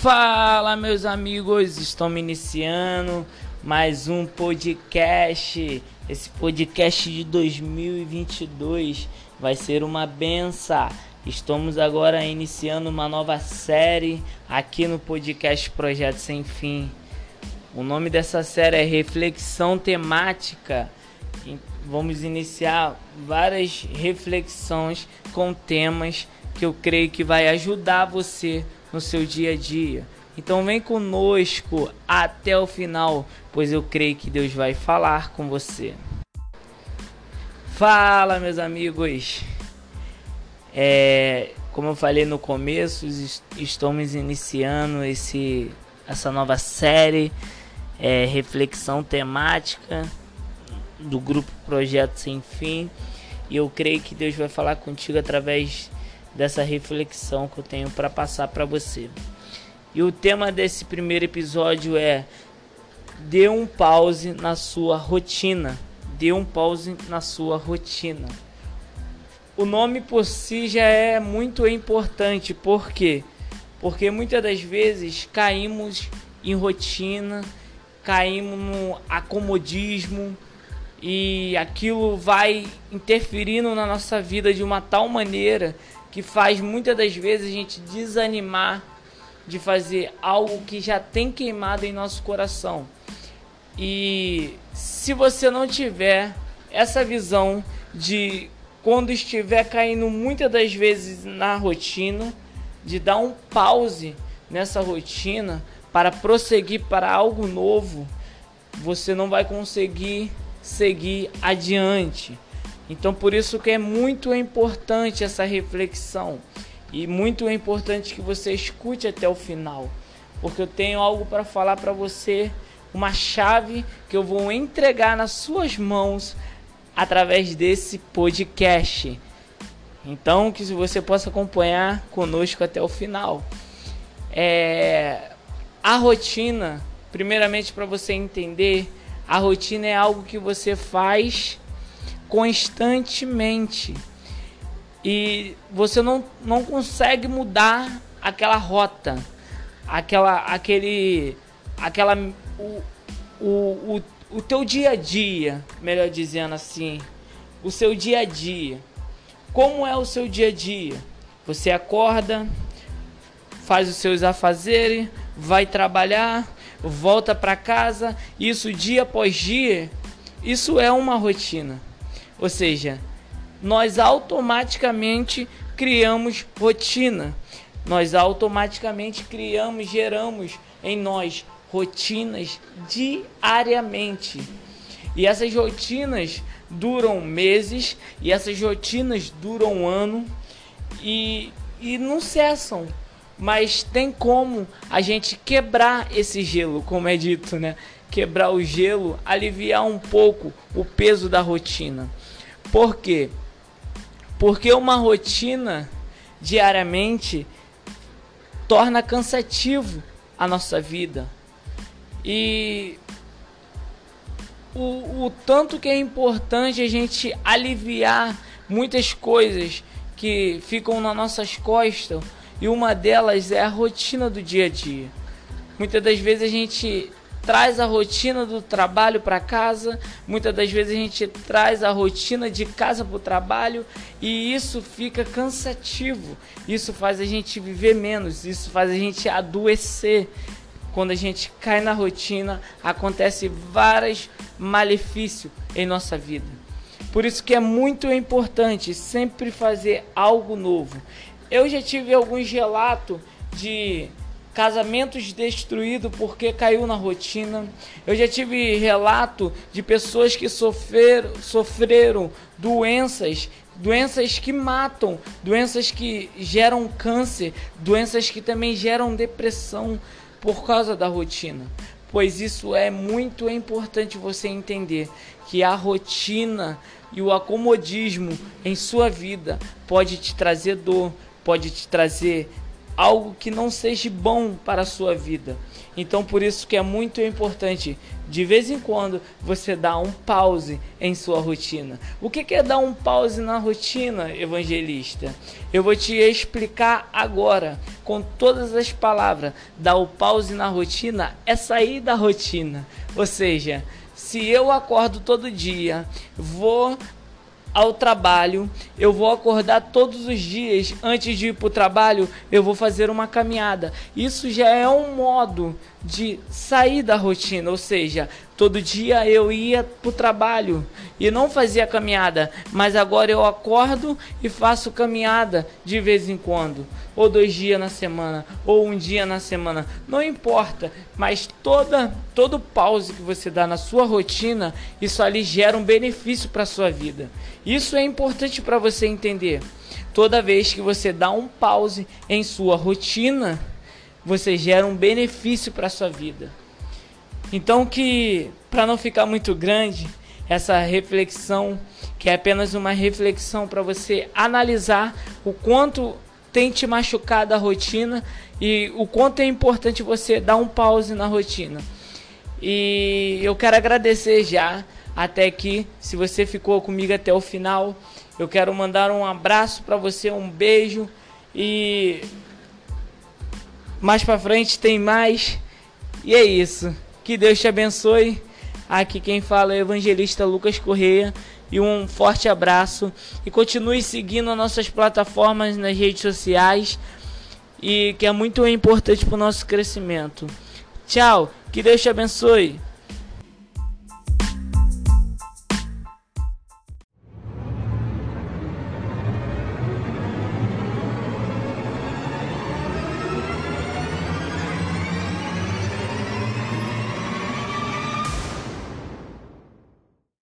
Fala, meus amigos, estamos iniciando mais um podcast. Esse podcast de 2022 vai ser uma benção. Estamos agora iniciando uma nova série aqui no podcast Projeto Sem Fim. O nome dessa série é Reflexão Temática. Vamos iniciar várias reflexões com temas que eu creio que vai ajudar você no seu dia a dia. Então vem conosco até o final, pois eu creio que Deus vai falar com você. Fala, meus amigos. É, como eu falei no começo, estamos iniciando esse essa nova série é, reflexão temática do grupo Projeto Sem Fim. E eu creio que Deus vai falar contigo através dessa reflexão que eu tenho para passar para você. E o tema desse primeiro episódio é dê um pause na sua rotina. Dê um pause na sua rotina. O nome por si já é muito importante, por quê? Porque muitas das vezes caímos em rotina, caímos no acomodismo e aquilo vai interferindo na nossa vida de uma tal maneira que faz muitas das vezes a gente desanimar de fazer algo que já tem queimado em nosso coração. E se você não tiver essa visão de quando estiver caindo muitas das vezes na rotina, de dar um pause nessa rotina para prosseguir para algo novo, você não vai conseguir seguir adiante. Então por isso que é muito importante essa reflexão e muito importante que você escute até o final, porque eu tenho algo para falar para você, uma chave que eu vou entregar nas suas mãos através desse podcast. Então que você possa acompanhar conosco até o final. É, a rotina, primeiramente para você entender, a rotina é algo que você faz constantemente. E você não, não consegue mudar aquela rota, aquela aquele aquela o, o, o, o teu dia a dia, melhor dizendo assim, o seu dia a dia. Como é o seu dia a dia? Você acorda, faz os seus afazeres, vai trabalhar, volta para casa, isso dia após dia, isso é uma rotina. Ou seja, nós automaticamente criamos rotina. Nós automaticamente criamos, geramos em nós rotinas diariamente. E essas rotinas duram meses e essas rotinas duram um ano e, e não cessam. Mas tem como a gente quebrar esse gelo, como é dito, né? Quebrar o gelo, aliviar um pouco o peso da rotina. Por quê? Porque uma rotina diariamente torna cansativo a nossa vida. E o, o tanto que é importante a gente aliviar muitas coisas que ficam nas nossas costas, e uma delas é a rotina do dia a dia. Muitas das vezes a gente traz a rotina do trabalho para casa, muitas das vezes a gente traz a rotina de casa para o trabalho e isso fica cansativo. Isso faz a gente viver menos, isso faz a gente adoecer. Quando a gente cai na rotina, acontece vários malefícios em nossa vida. Por isso que é muito importante sempre fazer algo novo. Eu já tive alguns relatos de casamentos destruídos porque caiu na rotina. Eu já tive relato de pessoas que sofreram, sofreram doenças, doenças que matam, doenças que geram câncer, doenças que também geram depressão por causa da rotina. Pois isso é muito importante você entender que a rotina e o acomodismo em sua vida pode te trazer dor, pode te trazer algo que não seja bom para a sua vida. Então por isso que é muito importante de vez em quando você dar um pause em sua rotina. O que é dar um pause na rotina, evangelista? Eu vou te explicar agora com todas as palavras. Dar o pause na rotina é sair da rotina. Ou seja, se eu acordo todo dia, vou ao trabalho, eu vou acordar todos os dias antes de ir para o trabalho, eu vou fazer uma caminhada. Isso já é um modo de sair da rotina, ou seja, todo dia eu ia para o trabalho e não fazia caminhada, mas agora eu acordo e faço caminhada de vez em quando, ou dois dias na semana, ou um dia na semana, não importa, mas toda todo pause que você dá na sua rotina, isso ali gera um benefício para sua vida. Isso é importante para você entender. Toda vez que você dá um pause em sua rotina, você gera um benefício para sua vida. Então que para não ficar muito grande essa reflexão, que é apenas uma reflexão para você analisar o quanto tem te machucado a rotina e o quanto é importante você dar um pause na rotina. E eu quero agradecer já até aqui, se você ficou comigo até o final. Eu quero mandar um abraço para você, um beijo e mais para frente tem mais. E é isso. Que Deus te abençoe. Aqui quem fala é o evangelista Lucas Correia. E um forte abraço. E continue seguindo as nossas plataformas nas redes sociais. E que é muito importante para o nosso crescimento. Tchau. Que Deus te abençoe.